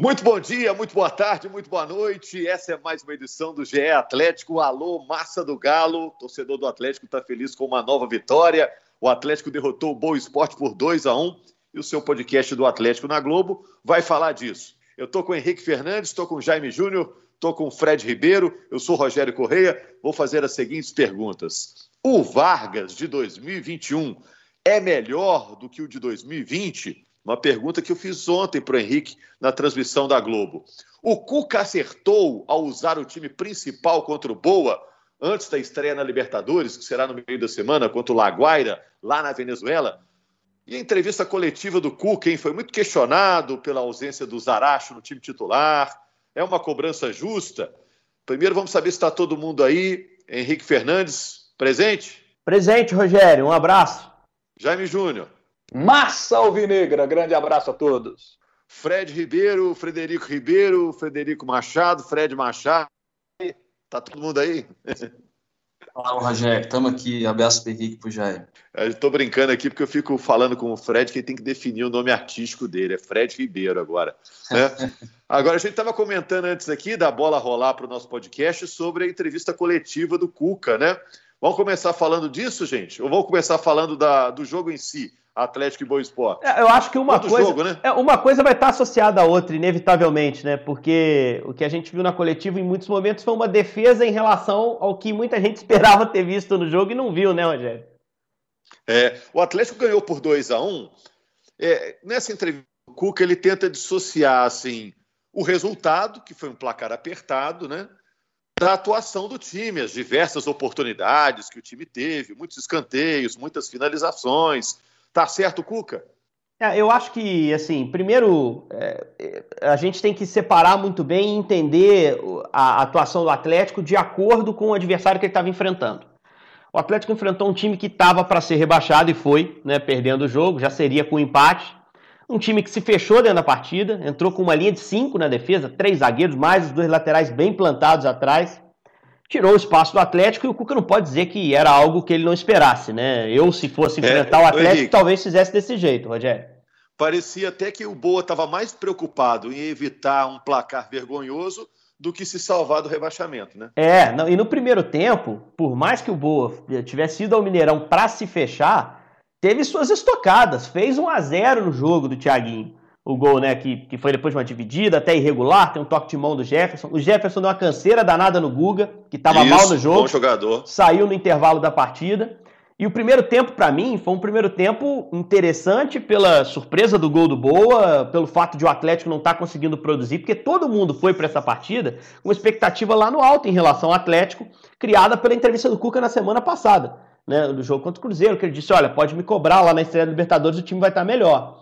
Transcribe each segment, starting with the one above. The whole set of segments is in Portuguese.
Muito bom dia, muito boa tarde, muito boa noite. Essa é mais uma edição do GE Atlético. Alô, massa do Galo. torcedor do Atlético está feliz com uma nova vitória. O Atlético derrotou o Boa Esporte por 2 a 1 e o seu podcast do Atlético na Globo vai falar disso. Eu estou com o Henrique Fernandes, estou com o Jaime Júnior, estou com o Fred Ribeiro, eu sou Rogério Correia. Vou fazer as seguintes perguntas. O Vargas de 2021 é melhor do que o de 2020? Uma pergunta que eu fiz ontem para o Henrique na transmissão da Globo. O Cuca acertou ao usar o time principal contra o Boa antes da estreia na Libertadores, que será no meio da semana, contra o Laguaira, lá na Venezuela? E a entrevista coletiva do Cuca, hein, foi muito questionado pela ausência do Zaracho no time titular. É uma cobrança justa? Primeiro vamos saber se está todo mundo aí. Henrique Fernandes, presente? Presente, Rogério. Um abraço. Jaime Júnior. Massa Alvinegra, grande abraço a todos. Fred Ribeiro, Frederico Ribeiro, Frederico Machado, Fred Machado. Tá todo mundo aí? Fala, Rogério. Estamos aqui. Abraço para Henrique pro Jair. Estou brincando aqui porque eu fico falando com o Fred que ele tem que definir o nome artístico dele. É Fred Ribeiro agora. Né? agora, a gente estava comentando antes aqui da bola rolar para o nosso podcast sobre a entrevista coletiva do Cuca, né? Vamos começar falando disso, gente? Ou vamos começar falando da, do jogo em si? Atlético e Boa Esporte. É, eu acho que uma coisa, jogo, né? é, uma coisa vai estar associada à outra, inevitavelmente, né? Porque o que a gente viu na coletiva em muitos momentos foi uma defesa em relação ao que muita gente esperava ter visto no jogo e não viu, né, Rogério? É, o Atlético ganhou por 2 a 1 um. é, Nessa entrevista, o Cuca ele tenta dissociar assim, o resultado, que foi um placar apertado, né? Da atuação do time, as diversas oportunidades que o time teve, muitos escanteios, muitas finalizações Tá certo, Cuca? É, eu acho que, assim, primeiro, é, a gente tem que separar muito bem e entender a atuação do Atlético de acordo com o adversário que ele estava enfrentando. O Atlético enfrentou um time que estava para ser rebaixado e foi, né, perdendo o jogo, já seria com empate. Um time que se fechou dentro da partida, entrou com uma linha de cinco na defesa, três zagueiros, mais os dois laterais bem plantados atrás tirou o espaço do Atlético e o Cuca não pode dizer que era algo que ele não esperasse, né? Eu, se fosse enfrentar é, o Atlético, Henrique, talvez fizesse desse jeito, Rogério. Parecia até que o Boa estava mais preocupado em evitar um placar vergonhoso do que se salvar do rebaixamento, né? É, não, e no primeiro tempo, por mais que o Boa tivesse ido ao Mineirão para se fechar, teve suas estocadas, fez 1 a 0 no jogo do Thiaguinho o gol, né, que, que foi depois de uma dividida, até irregular, tem um toque de mão do Jefferson. O Jefferson deu uma canseira danada no Guga, que estava mal no jogo. Bom jogador. Saiu no intervalo da partida. E o primeiro tempo, para mim, foi um primeiro tempo interessante pela surpresa do gol do Boa, pelo fato de o Atlético não estar tá conseguindo produzir, porque todo mundo foi para essa partida com expectativa lá no alto em relação ao Atlético, criada pela entrevista do Cuca na semana passada, né, do jogo contra o Cruzeiro, que ele disse: olha, pode me cobrar lá na estreia da Libertadores, o time vai estar melhor.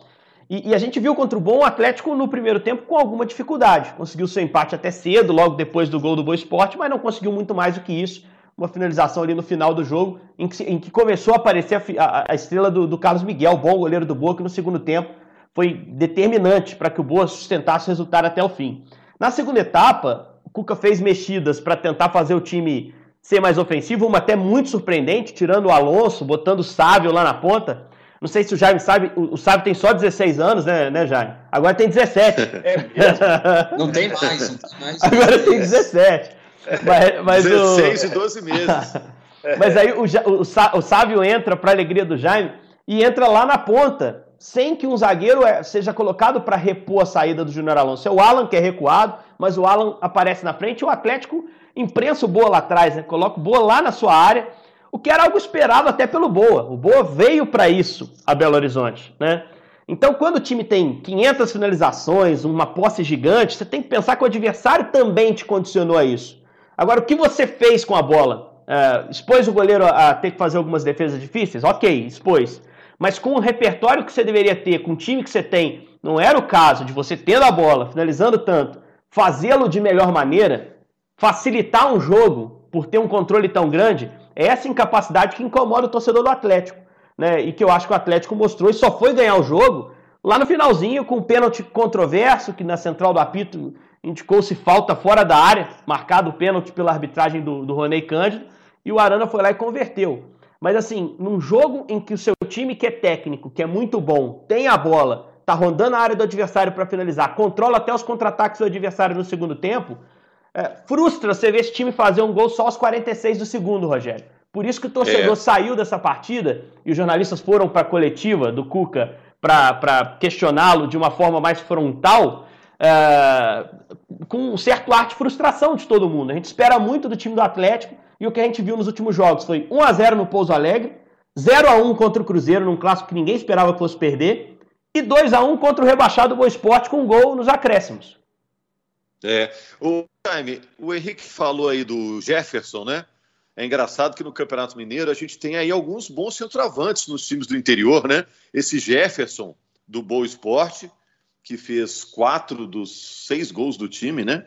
E, e, a gente viu contra o bom Atlético no primeiro tempo com alguma dificuldade. Conseguiu seu empate até cedo, logo depois do gol do Boa Esporte, mas não conseguiu muito mais do que isso. Uma finalização ali no final do jogo, em que, em que começou a aparecer a, a, a estrela do, do, Carlos Miguel, bom goleiro do Boa, que no segundo tempo foi determinante para que o Boa sustentasse o resultado até o fim. Na segunda etapa, o Cuca fez mexidas para tentar fazer o time ser mais ofensivo, uma até muito surpreendente, tirando o Alonso, botando o Sávio lá na ponta não sei se o Jaime sabe, o Sábio tem só 16 anos, né, né Jaime? Agora tem 17. É não tem mais, não tem mais. Agora tem 17. Mas, mas 16 o... e 12 meses. mas aí o, o, o Sábio entra, para alegria do Jaime, e entra lá na ponta, sem que um zagueiro é, seja colocado para repor a saída do Júnior Alonso. É o Alan que é recuado, mas o Alan aparece na frente e o Atlético imprensa o Boa lá atrás, né? coloca o Boa lá na sua área o que era algo esperado até pelo Boa. O Boa veio para isso a Belo Horizonte, né? Então, quando o time tem 500 finalizações, uma posse gigante, você tem que pensar que o adversário também te condicionou a isso. Agora, o que você fez com a bola? É, expôs o goleiro a ter que fazer algumas defesas difíceis? Ok, expôs. Mas com o repertório que você deveria ter, com o time que você tem, não era o caso de você tendo a bola, finalizando tanto, fazê-lo de melhor maneira, facilitar um jogo por ter um controle tão grande, é essa incapacidade que incomoda o torcedor do Atlético, né? E que eu acho que o Atlético mostrou e só foi ganhar o jogo lá no finalzinho com um pênalti controverso que na central do apito indicou-se falta fora da área, marcado o pênalti pela arbitragem do, do Roney Cândido, e o Arana foi lá e converteu. Mas assim, num jogo em que o seu time que é técnico, que é muito bom, tem a bola, tá rondando a área do adversário para finalizar, controla até os contra-ataques do adversário no segundo tempo, é, frustra você ver esse time fazer um gol só aos 46 do segundo, Rogério. Por isso que o torcedor é. saiu dessa partida e os jornalistas foram para a coletiva do Cuca para questioná-lo de uma forma mais frontal, é, com um certo ar de frustração de todo mundo. A gente espera muito do time do Atlético e o que a gente viu nos últimos jogos foi 1 a 0 no Pouso Alegre, 0 a 1 contra o Cruzeiro, num clássico que ninguém esperava que fosse perder, e 2 a 1 contra o rebaixado Boa Esporte com um gol nos acréscimos. É, o Jaime, o Henrique falou aí do Jefferson, né? É engraçado que no Campeonato Mineiro a gente tem aí alguns bons centroavantes nos times do interior, né? Esse Jefferson do Boa Esporte, que fez quatro dos seis gols do time, né?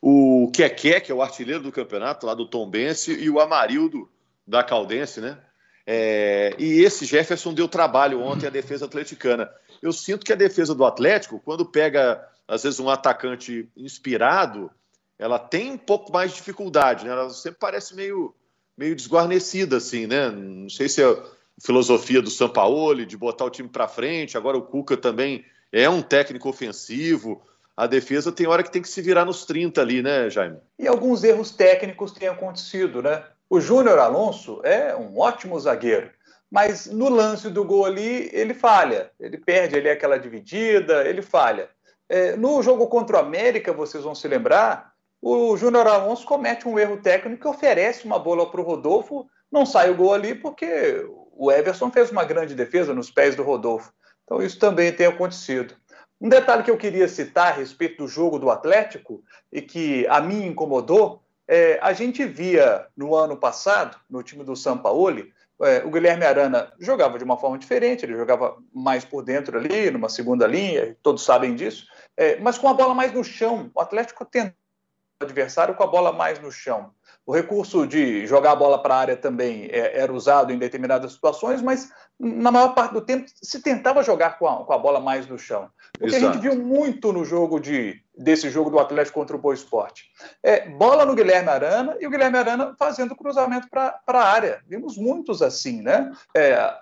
O Keké, que é o artilheiro do campeonato, lá do Tombense, e o Amarildo da Caldense, né? É, e esse Jefferson deu trabalho ontem à defesa atleticana. Eu sinto que a defesa do Atlético, quando pega, às vezes, um atacante inspirado, ela tem um pouco mais de dificuldade, né? Ela sempre parece meio, meio desguarnecida, assim, né? Não sei se é a filosofia do Sampaoli de botar o time para frente. Agora o Cuca também é um técnico ofensivo. A defesa tem hora que tem que se virar nos 30 ali, né, Jaime? E alguns erros técnicos têm acontecido, né? O Júnior Alonso é um ótimo zagueiro, mas no lance do gol ali ele falha, ele perde ali aquela dividida, ele falha. É, no jogo contra o América, vocês vão se lembrar, o Júnior Alonso comete um erro técnico e oferece uma bola para o Rodolfo, não sai o gol ali porque o Everson fez uma grande defesa nos pés do Rodolfo. Então isso também tem acontecido. Um detalhe que eu queria citar a respeito do jogo do Atlético e que a mim incomodou é, a gente via no ano passado, no time do Sampaoli, é, o Guilherme Arana jogava de uma forma diferente, ele jogava mais por dentro ali, numa segunda linha, todos sabem disso, é, mas com a bola mais no chão. O Atlético tenta o adversário com a bola mais no chão. O recurso de jogar a bola para a área também é, era usado em determinadas situações, mas na maior parte do tempo se tentava jogar com a, com a bola mais no chão. O que a gente viu muito no jogo de, desse jogo do Atlético contra o Boa Esporte. É, bola no Guilherme Arana e o Guilherme Arana fazendo cruzamento para a área. Vimos muitos assim, né? É,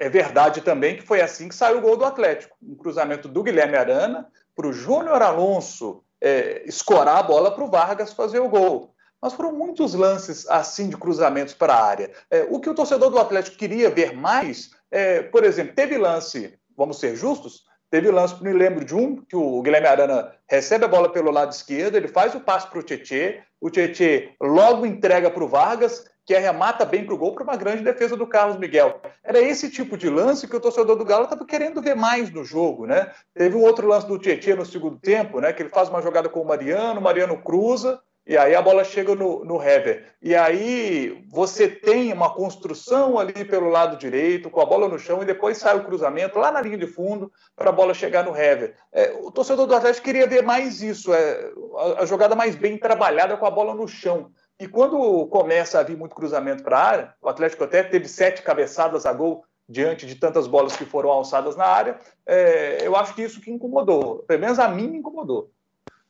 é verdade também que foi assim que saiu o gol do Atlético. Um cruzamento do Guilherme Arana para o Júnior Alonso é, escorar a bola para o Vargas fazer o gol mas foram muitos lances assim de cruzamentos para a área. É, o que o torcedor do Atlético queria ver mais, é, por exemplo, teve lance, vamos ser justos, teve lance, me lembro de um, que o Guilherme Arana recebe a bola pelo lado esquerdo, ele faz o passe para o Tietê, o Tietê logo entrega para o Vargas, que arremata bem para o gol para uma grande defesa do Carlos Miguel. Era esse tipo de lance que o torcedor do Galo estava querendo ver mais no jogo, né? Teve um outro lance do Tietê no segundo tempo, né? Que ele faz uma jogada com o Mariano, o Mariano cruza, e aí a bola chega no, no header. E aí você tem uma construção ali pelo lado direito, com a bola no chão, e depois sai o cruzamento lá na linha de fundo para a bola chegar no header. É, o torcedor do Atlético queria ver mais isso, é, a, a, jogada mais bem trabalhada com a bola no chão. E quando começa a vir muito cruzamento para a área, o Atlético até teve sete cabeçadas a gol diante de tantas bolas que foram alçadas na área, é, eu acho que isso que incomodou. Pelo menos a mim me incomodou.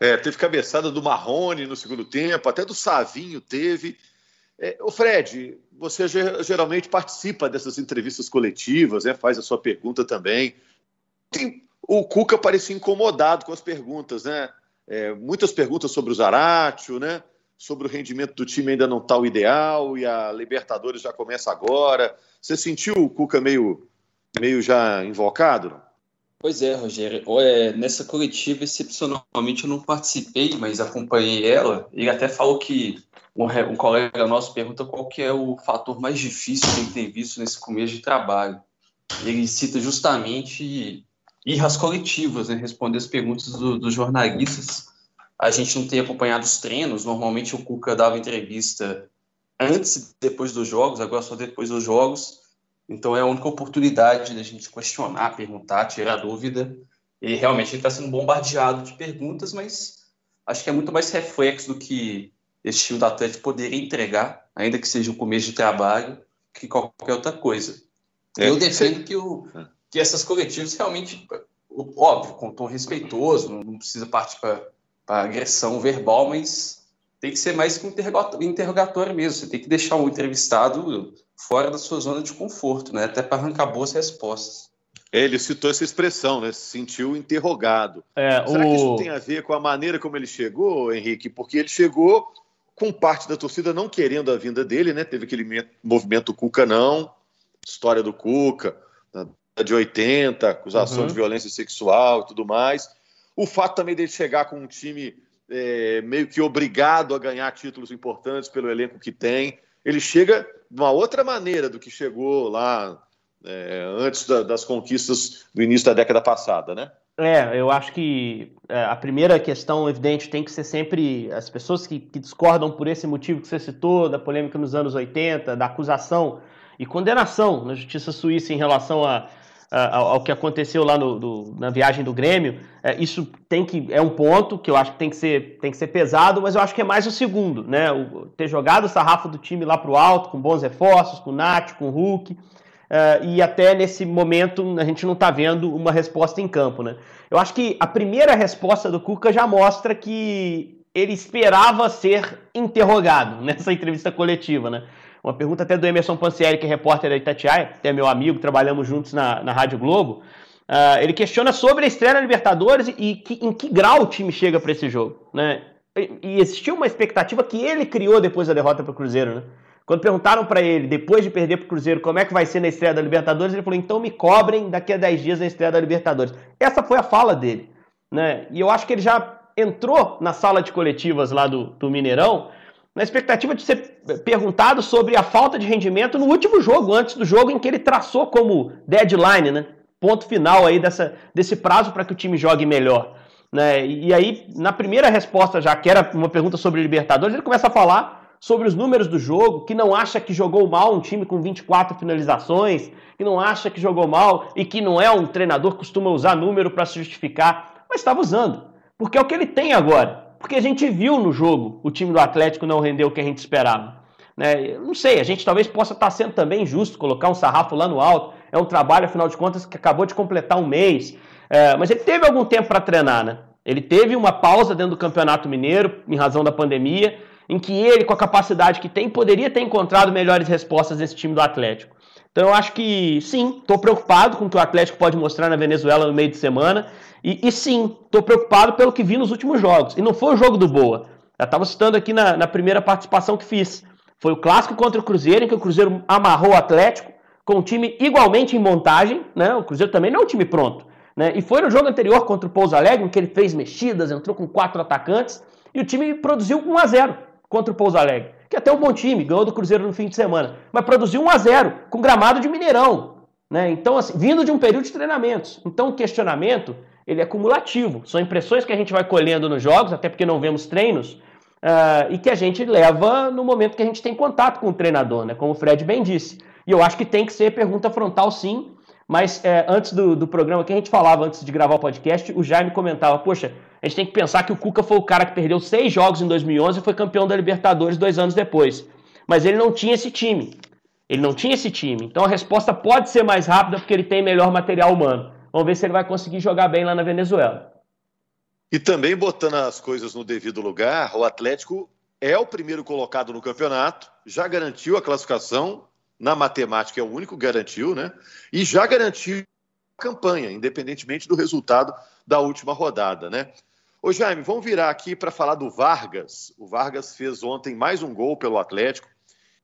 É, teve cabeçada do Marrone no segundo tempo, até do Savinho teve. É, o Fred, você geralmente participa dessas entrevistas coletivas, né, faz a sua pergunta também. Tem, o Cuca parecia incomodado com as perguntas, né? É, muitas perguntas sobre o Zaratio, né? Sobre o rendimento do time ainda não está o ideal e a Libertadores já começa agora. Você sentiu o Cuca meio, meio já invocado? Não? Pois é, Rogério. É, nessa coletiva, excepcionalmente, eu não participei, mas acompanhei ela. Ele até falou que um, um colega nosso pergunta qual que é o fator mais difícil que ele tem visto nesse começo de trabalho. Ele cita justamente ir às coletivas, né, responder as perguntas do, dos jornalistas. A gente não tem acompanhado os treinos. Normalmente o Cuca dava entrevista antes e depois dos jogos, agora só depois dos jogos. Então é a única oportunidade da gente questionar, perguntar, tirar dúvida. E realmente ele está sendo bombardeado de perguntas, mas acho que é muito mais reflexo do que esse time do Atlético poderia entregar, ainda que seja um começo de trabalho, que qualquer outra coisa. É, Eu defendo que, o, que essas coletivas realmente, óbvio, com tom respeitoso, não precisa partir para agressão verbal, mas tem que ser mais que um interrogatório mesmo. Você tem que deixar o entrevistado fora da sua zona de conforto, né? Até para arrancar boas respostas. Ele citou essa expressão, né? Se sentiu interrogado. É, Será o... que isso tem a ver com a maneira como ele chegou, Henrique? Porque ele chegou com parte da torcida não querendo a vinda dele, né? Teve aquele movimento Cuca não, história do Cuca, de 80, acusação uhum. de violência sexual e tudo mais. O fato também dele chegar com um time é, meio que obrigado a ganhar títulos importantes pelo elenco que tem. Ele chega de uma outra maneira do que chegou lá é, antes da, das conquistas do início da década passada, né? É, eu acho que é, a primeira questão evidente tem que ser sempre as pessoas que, que, discordam por esse motivo que você citou, da polêmica nos anos 80, da acusação e condenação na justiça suíça em relação a, a, ao que aconteceu lá no, do, na viagem do Grêmio. É, isso tem que é um ponto que eu acho que tem que ser, tem que ser pesado, mas eu acho que é mais o segundo, né? O, ter jogado o sarrafo do time lá para o alto, com bons reforços, com o Nath, com o Hulk. Uh, e até nesse momento a gente não está vendo uma resposta em campo, né? Eu acho que a primeira resposta do Cuca já mostra que ele esperava ser interrogado nessa entrevista coletiva, né? Uma pergunta até do Emerson Pansieri, que é repórter da Itatiaia, até meu amigo, trabalhamos juntos na, na Rádio Globo. Uh, ele questiona sobre a estreia na Libertadores e que, em que grau o time chega para esse jogo, né? E, e existiu uma expectativa que ele criou depois da derrota para o Cruzeiro, né? Quando perguntaram para ele, depois de perder para o Cruzeiro, como é que vai ser na estreia da Libertadores, ele falou: então me cobrem daqui a 10 dias na estreia da Libertadores. Essa foi a fala dele. Né? E eu acho que ele já entrou na sala de coletivas lá do, do Mineirão na expectativa de ser perguntado sobre a falta de rendimento no último jogo, antes do jogo em que ele traçou como deadline, né? ponto final aí dessa, desse prazo para que o time jogue melhor. Né? E aí, na primeira resposta, já que era uma pergunta sobre Libertadores, ele começa a falar sobre os números do jogo, que não acha que jogou mal um time com 24 finalizações, que não acha que jogou mal e que não é um treinador que costuma usar número para se justificar, mas estava usando, porque é o que ele tem agora. Porque a gente viu no jogo o time do Atlético não render o que a gente esperava. Né? Não sei, a gente talvez possa estar sendo também justo colocar um sarrafo lá no alto. É um trabalho, afinal de contas, que acabou de completar um mês. É, mas ele teve algum tempo para treinar, né? Ele teve uma pausa dentro do Campeonato Mineiro, em razão da pandemia em que ele, com a capacidade que tem, poderia ter encontrado melhores respostas nesse time do Atlético. Então eu acho que sim, estou preocupado com o que o Atlético pode mostrar na Venezuela no meio de semana. E, e sim, estou preocupado pelo que vi nos últimos jogos. E não foi o jogo do Boa. Já estava citando aqui na, na primeira participação que fiz. Foi o clássico contra o Cruzeiro, em que o Cruzeiro amarrou o Atlético, com o time igualmente em montagem. Né? O Cruzeiro também não é um time pronto. Né? E foi no jogo anterior contra o Pouso Alegre, em que ele fez mexidas, entrou com quatro atacantes, e o time produziu 1 a 0 contra o Pouso Alegre, que é até um bom time, ganhou do Cruzeiro no fim de semana, mas produziu 1 a 0 com gramado de Mineirão, né? Então, assim, vindo de um período de treinamentos. Então, o questionamento, ele é cumulativo. São impressões que a gente vai colhendo nos jogos, até porque não vemos treinos, uh, e que a gente leva no momento que a gente tem contato com o treinador, né? Como o Fred bem disse. E eu acho que tem que ser pergunta frontal, sim. Mas é, antes do, do programa que a gente falava, antes de gravar o podcast, o Jaime comentava, poxa, a gente tem que pensar que o Cuca foi o cara que perdeu seis jogos em 2011 e foi campeão da Libertadores dois anos depois. Mas ele não tinha esse time. Ele não tinha esse time. Então a resposta pode ser mais rápida porque ele tem melhor material humano. Vamos ver se ele vai conseguir jogar bem lá na Venezuela. E também botando as coisas no devido lugar, o Atlético é o primeiro colocado no campeonato, já garantiu a classificação, na matemática é o único que garantiu, né? E já garantiu a campanha, independentemente do resultado da última rodada, né? Ô Jaime, vamos virar aqui para falar do Vargas. O Vargas fez ontem mais um gol pelo Atlético.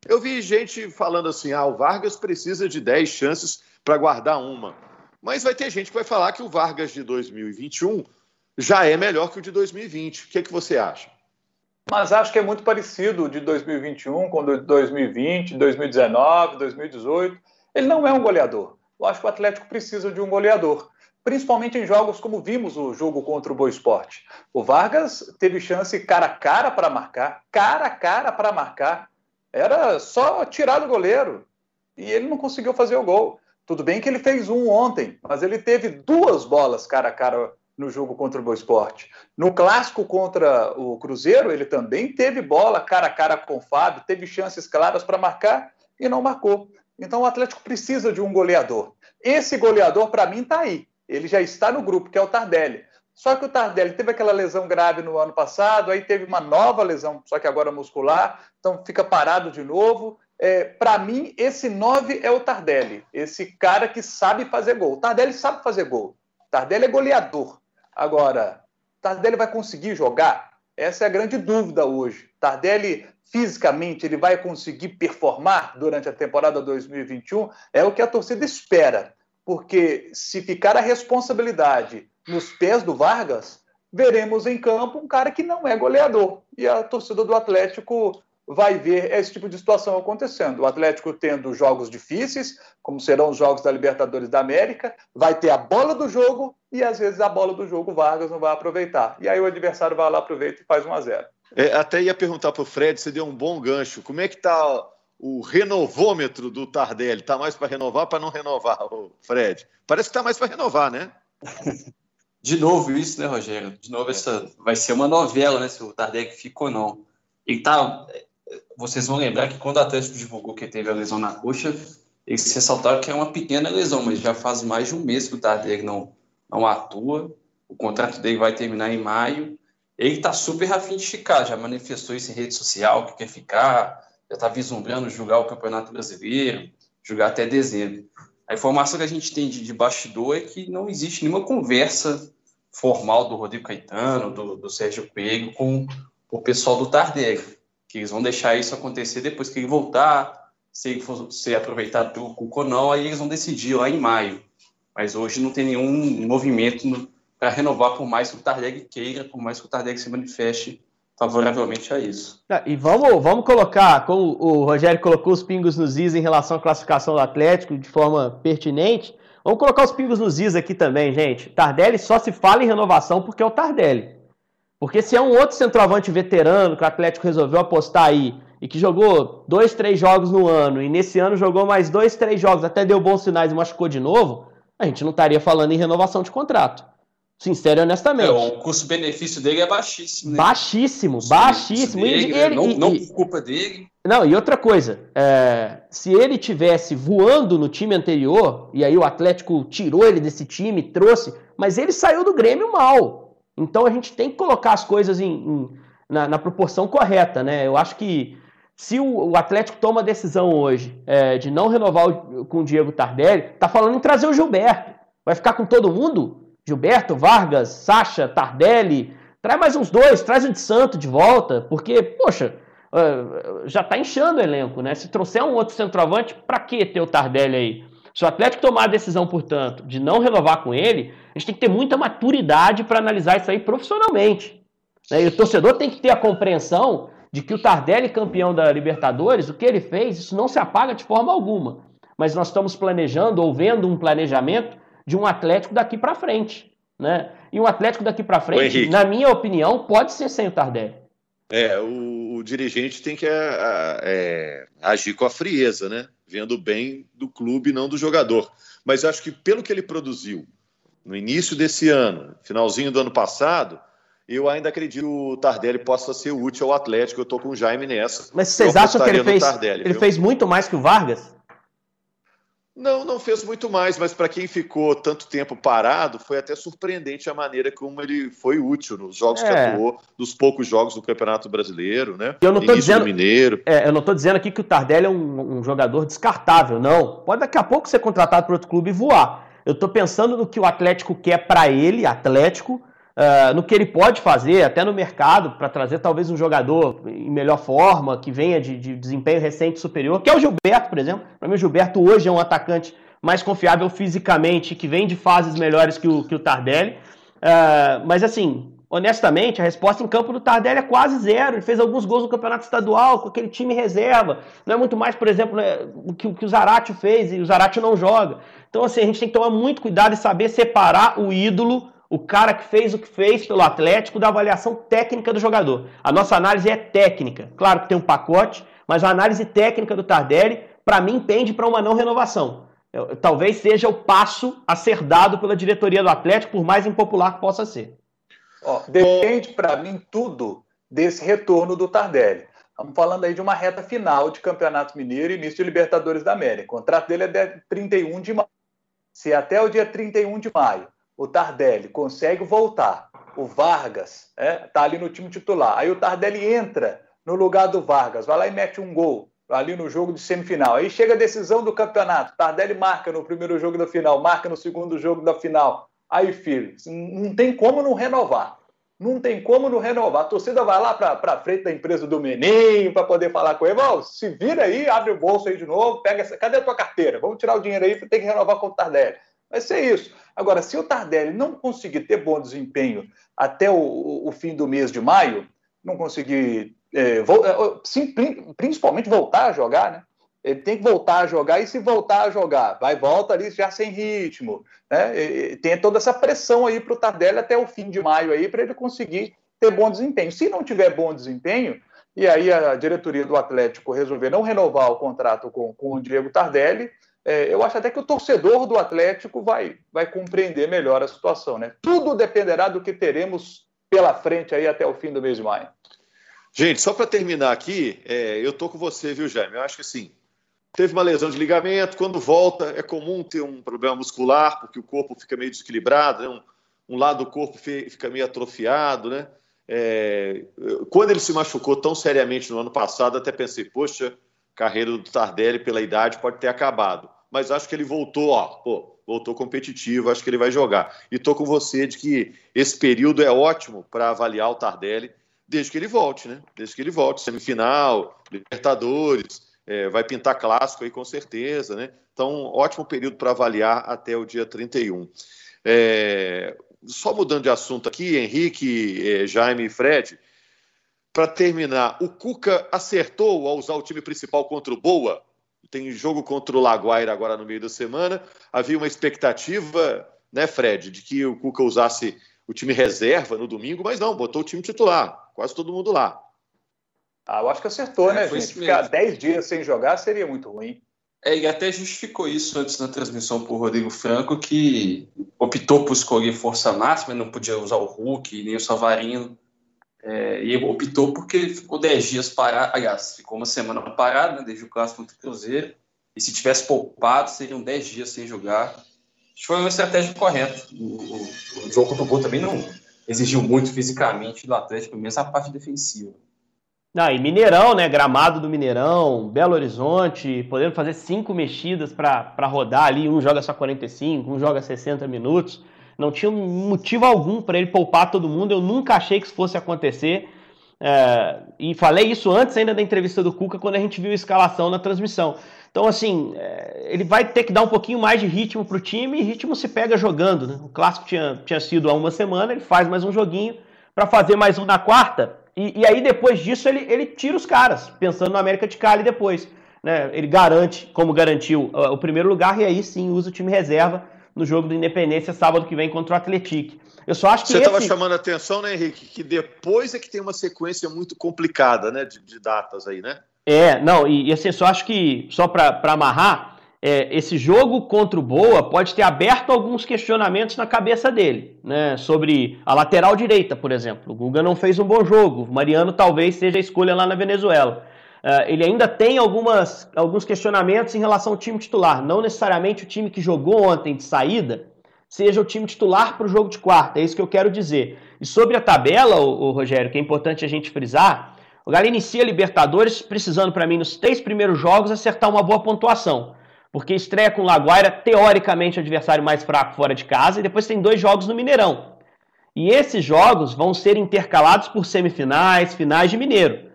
Eu vi gente falando assim: ah, o Vargas precisa de 10 chances para guardar uma. Mas vai ter gente que vai falar que o Vargas de 2021 já é melhor que o de 2020. O que, é que você acha? Mas acho que é muito parecido de 2021 com o de 2020, 2019, 2018. Ele não é um goleador. Eu acho que o Atlético precisa de um goleador principalmente em jogos como vimos o jogo contra o Boa Esporte. O Vargas teve chance cara a cara para marcar, cara a cara para marcar. Era só tirar do goleiro. E ele não conseguiu fazer o gol. Tudo bem que ele fez um ontem, mas ele teve duas bolas cara a cara no jogo contra o Boa Esporte. No clássico contra o Cruzeiro, ele também teve bola cara a cara com o Fábio, teve chances claras para marcar e não marcou. Então o Atlético precisa de um goleador. Esse goleador, para mim, está aí ele já está no grupo, que é o Tardelli. Só que o Tardelli teve aquela lesão grave no ano passado, aí teve uma nova lesão, só que agora muscular, então fica parado de novo. É, para mim, esse 9 é o Tardelli, esse cara que sabe fazer gol. O Tardelli sabe fazer gol. O Tardelli é goleador. Agora, Tardelli vai conseguir jogar? Essa é a grande dúvida hoje. Tardelli, fisicamente, ele vai conseguir performar durante a temporada 2021? É o que a torcida espera. Porque se ficar a responsabilidade nos pés do Vargas, veremos em campo um cara que não é goleador. E a torcida do Atlético vai ver esse tipo de situação acontecendo. O Atlético tendo jogos difíceis, como serão os jogos da Libertadores da América, vai ter a bola do jogo e às vezes a bola do jogo o Vargas não vai aproveitar. E aí o adversário vai lá, aproveita e faz 1 a 0 é, Até ia perguntar para o Fred, você deu um bom gancho. Como é que está o renovômetro do Tardelli? Está mais para renovar para não renovar, Fred? Parece que está mais para renovar, né? De novo isso, né, Rogério? De novo, essa vai ser uma novela, né? Se o Tardelli fica ou não. Ele tá vocês vão lembrar que quando o Atlético divulgou que teve a lesão na coxa, eles ressaltaram que é uma pequena lesão, mas já faz mais de um mês que o Tardelli não, não atua. O contrato dele vai terminar em maio. Ele está super afim de ficar, já manifestou isso em rede social, que quer ficar, já está vislumbrando jogar o Campeonato Brasileiro, jogar até dezembro. A informação que a gente tem de, de bastidor é que não existe nenhuma conversa formal do Rodrigo Caetano, do, do Sérgio Pego com o pessoal do Tardelli que eles vão deixar isso acontecer depois que ele voltar, se ele for ser aproveitado pelo Cuco ou não, aí eles vão decidir lá em maio. Mas hoje não tem nenhum movimento para renovar, por mais que o Tardelli queira, por mais que o Tardelli se manifeste favoravelmente a isso. Ah, e vamos, vamos colocar, como o Rogério colocou os pingos nos is em relação à classificação do Atlético de forma pertinente, vamos colocar os pingos nos is aqui também, gente. Tardelli só se fala em renovação porque é o Tardelli. Porque se é um outro centroavante veterano que o Atlético resolveu apostar aí e que jogou dois, três jogos no ano e nesse ano jogou mais dois, três jogos, até deu bons sinais e machucou de novo, a gente não estaria falando em renovação de contrato. Sincero e honestamente. É, o custo-benefício dele é baixíssimo. Né? Baixíssimo, baixíssimo. Dele, ele, não, não por culpa dele. Não, e outra coisa, é, se ele tivesse voando no time anterior, e aí o Atlético tirou ele desse time, trouxe, mas ele saiu do Grêmio mal. Então a gente tem que colocar as coisas em, em, na, na, proporção correta, né? Eu acho que se o, o Atlético toma a decisão hoje é, de não renovar o, com o Diego Tardelli, tá falando em trazer o Gilberto. Vai ficar com todo mundo? Gilberto, Vargas, Sacha, Tardelli. Traz mais uns dois, traz o de Santo de volta, porque, poxa, já tá inchando o elenco, né? Se trouxer um outro centroavante, para que ter o Tardelli aí? Se o Atlético tomar a decisão, portanto, de não renovar com ele, a gente tem que ter muita maturidade para analisar isso aí profissionalmente. Né? E o torcedor tem que ter a compreensão de que o Tardelli, campeão da Libertadores, o que ele fez, isso não se apaga de forma alguma. Mas nós estamos planejando ou vendo um planejamento de um Atlético daqui para frente. Né? E um Atlético daqui para frente, na minha opinião, pode ser sem o Tardelli. É, o, o dirigente tem que é, é, agir com a frieza, né? Vendo bem do clube, não do jogador. Mas acho que pelo que ele produziu no início desse ano, finalzinho do ano passado, eu ainda acredito que o Tardelli possa ser útil ao Atlético. Eu estou com o Jaime nessa. Mas vocês acham que ele fez, Tardelli, ele fez muito mais que o Vargas? Não, não fez muito mais, mas para quem ficou tanto tempo parado, foi até surpreendente a maneira como ele foi útil nos jogos é. que atuou, nos poucos jogos do Campeonato Brasileiro, né? Eu não estou dizendo, Mineiro. É, eu não estou dizendo aqui que o Tardelli é um, um, jogador descartável, não. Pode daqui a pouco ser contratado para outro clube e voar. Eu estou pensando no que o Atlético quer para ele, Atlético, uh, no que ele pode fazer, até no mercado, para trazer talvez um jogador em melhor forma, que venha de, de desempenho recente superior, que é o Gilberto, por exemplo. Para mim, o Gilberto hoje é um atacante mais confiável fisicamente, que vem de fases melhores que o, que o Tardelli. Uh, mas assim, honestamente, a resposta em campo do Tardelli é quase zero. Ele fez alguns gols no campeonato estadual com aquele time reserva. Não é muito mais, por exemplo, né, o que, que o Zarate fez e o Zarate não joga. Então, assim, a gente tem que tomar muito cuidado e saber separar o ídolo o cara que fez o que fez pelo Atlético da avaliação técnica do jogador. A nossa análise é técnica. Claro que tem um pacote, mas a análise técnica do Tardelli, para mim, pende para uma não renovação. Eu, talvez seja o passo a ser dado pela diretoria do Atlético, por mais impopular que possa ser. Ó, depende para mim tudo desse retorno do Tardelli. Estamos falando aí de uma reta final de Campeonato Mineiro e início de Libertadores da América. O contrato dele é de 31 de maio. Se até o dia 31 de maio o Tardelli consegue voltar, o Vargas está é, tá ali no time titular, aí o Tardelli entra no lugar do Vargas, vai lá e mete um gol ali no jogo de semifinal. Aí chega a decisão do campeonato. Tardelli marca no primeiro jogo da final, marca no segundo jogo da final. Aí, filho, não tem como não renovar. Não tem como não renovar. A torcida vai lá para frente da empresa do Meninho para poder falar com ele. Oh, se vira aí, abre o bolso aí de novo, pega essa. Cadê a tua carteira? Vamos tirar o dinheiro aí, tem que renovar com o Tardelli. Vai ser isso. Agora, se o Tardelli não conseguir ter bom desempenho até o, o fim do mês de maio, não conseguir é, é sim, principalmente voltar a jogar, né? Ele tem que voltar a jogar e se voltar a jogar, vai volta ali já sem ritmo, né? E, tem toda essa pressão aí para o Tardelli até o fim de maio aí para ele conseguir ter bom desempenho. Se não tiver bom desempenho e aí a diretoria do Atlético resolver não renovar o contrato com, com o Diego Tardelli, é, eu acho até que o torcedor do Atlético vai, vai compreender melhor a situação, né? Tudo dependerá do que teremos pela frente aí até o fim do mês de maio. Gente, só para terminar aqui, é, eu tô com você, viu, Jaime? Eu acho que assim, teve uma lesão de ligamento, quando volta é comum ter um problema muscular, porque o corpo fica meio desequilibrado, né? um, um lado do corpo fica meio atrofiado, né? É, quando ele se machucou tão seriamente no ano passado, até pensei, poxa, carreira do Tardelli pela idade pode ter acabado. Mas acho que ele voltou, ó, pô, voltou competitivo, acho que ele vai jogar. E tô com você de que esse período é ótimo para avaliar o Tardelli desde que ele volte, né? Desde que ele volte, semifinal, Libertadores, é, vai pintar clássico aí com certeza, né? Então, ótimo período para avaliar até o dia 31. É, só mudando de assunto aqui, Henrique, é, Jaime e Fred, para terminar, o Cuca acertou ao usar o time principal contra o Boa? Tem jogo contra o Laguaira agora no meio da semana. Havia uma expectativa, né, Fred, de que o Cuca usasse o time reserva no domingo, mas não, botou o time titular, quase todo mundo lá. Ah, eu acho que acertou, é, né, gente? Ficar 10 dias sem jogar seria muito ruim. É, e até justificou isso antes na transmissão por Rodrigo Franco, que optou por escolher força máxima, não podia usar o Hulk nem o Savarino. É, e optou porque ficou 10 dias parado, aliás, ficou uma semana parado, né, desde o clássico contra o Cruzeiro. E se tivesse poupado, seriam 10 dias sem jogar foi uma estratégia correta. O, o, o jogo contra o Boa também não exigiu muito fisicamente do Atlético, mesmo a parte defensiva. Ah, e Mineirão, né? Gramado do Mineirão, Belo Horizonte, podendo fazer cinco mexidas para rodar ali. Um joga só 45, um joga 60 minutos. Não tinha motivo algum para ele poupar todo mundo. Eu nunca achei que isso fosse acontecer. É, e falei isso antes ainda da entrevista do Cuca, quando a gente viu a escalação na transmissão. Então, assim, é, ele vai ter que dar um pouquinho mais de ritmo para o time e ritmo se pega jogando. Né? O clássico tinha, tinha sido há uma semana, ele faz mais um joguinho para fazer mais um na quarta. E, e, aí, depois disso, ele, ele tira os caras, pensando no América de Cali depois. Né? Ele garante, como garantiu o primeiro lugar, e aí sim usa o time reserva no jogo do Independência sábado que vem contra o Atlético. Eu só acho que. Você estava esse... chamando a atenção, né, Henrique? Que depois é que tem uma sequência muito complicada, né? De, de datas aí, né? É, não, e, e assim, só acho que, só para amarrar, é, esse jogo contra o Boa pode ter aberto alguns questionamentos na cabeça dele, né? Sobre a lateral direita, por exemplo. O Guga não fez um bom jogo, o Mariano talvez seja a escolha lá na Venezuela. Uh, ele ainda tem algumas, alguns questionamentos em relação ao time titular. Não necessariamente o time que jogou ontem de saída seja o time titular para o jogo de quarta. É isso que eu quero dizer. E sobre a tabela, o, o Rogério, que é importante a gente frisar, o Galo inicia Libertadores precisando, para mim, nos três primeiros jogos, acertar uma boa pontuação. Porque estreia com o Laguaira, teoricamente, o adversário mais fraco fora de casa, e depois tem dois jogos no Mineirão. E esses jogos vão ser intercalados por semifinais, finais de Mineiro.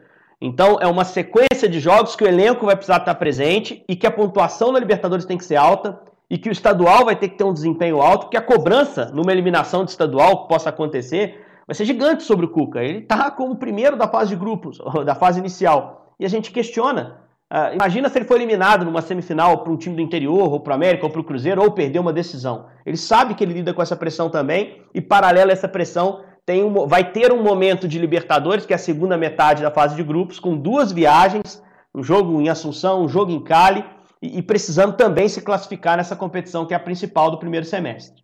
Então é uma sequência de jogos que o elenco vai precisar estar presente e que a pontuação na Libertadores tem que ser alta e que o estadual vai ter que ter um desempenho alto, porque a cobrança numa eliminação de estadual que possa acontecer vai ser gigante sobre o Cuca. Ele está como primeiro da fase de grupos, da fase inicial. E a gente questiona. Uh, imagina se ele for eliminado numa semifinal para um time do interior, ou para o América, ou para o Cruzeiro, ou perder uma decisão. Ele sabe que ele lida com essa pressão também, e paralelo a essa pressão, tem um, vai ter um momento de Libertadores, que é a segunda metade da fase de grupos, com duas viagens, um jogo em Assunção, um jogo em Cali, e, e precisando também se classificar nessa competição que é a principal do primeiro semestre.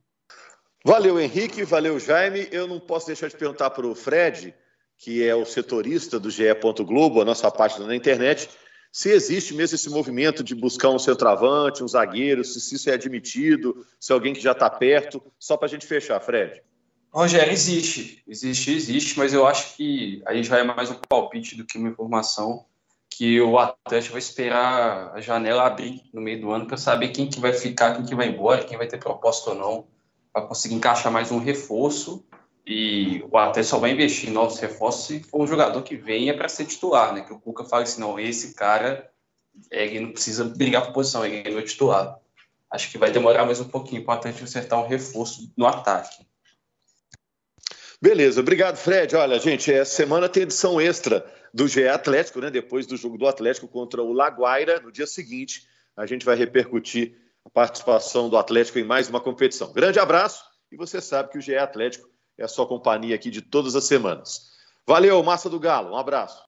Valeu, Henrique, valeu, Jaime. Eu não posso deixar de perguntar para o Fred, que é o setorista do GE. Globo, a nossa página na internet, se existe mesmo esse movimento de buscar um centroavante, um zagueiro, se isso é admitido, se alguém que já está perto, só para a gente fechar, Fred. Rogério, existe, existe, existe, mas eu acho que aí já é mais um palpite do que uma informação. que o Atlético vai esperar a janela abrir no meio do ano para saber quem que vai ficar, quem que vai embora, quem vai ter proposta ou não, para conseguir encaixar mais um reforço. E o Atlético só vai investir em novos reforços se for um jogador que venha para ser titular, né? Que o Cuca fala assim, não, esse cara ele não precisa brigar por posição, ele é meu titular. Acho que vai demorar mais um pouquinho para o Atlético acertar um reforço no ataque. Beleza, obrigado, Fred. Olha, gente, essa semana tem edição extra do GE Atlético, né? Depois do jogo do Atlético contra o Laguaira, no dia seguinte, a gente vai repercutir a participação do Atlético em mais uma competição. Grande abraço e você sabe que o GE Atlético é a sua companhia aqui de todas as semanas. Valeu, Massa do Galo, um abraço.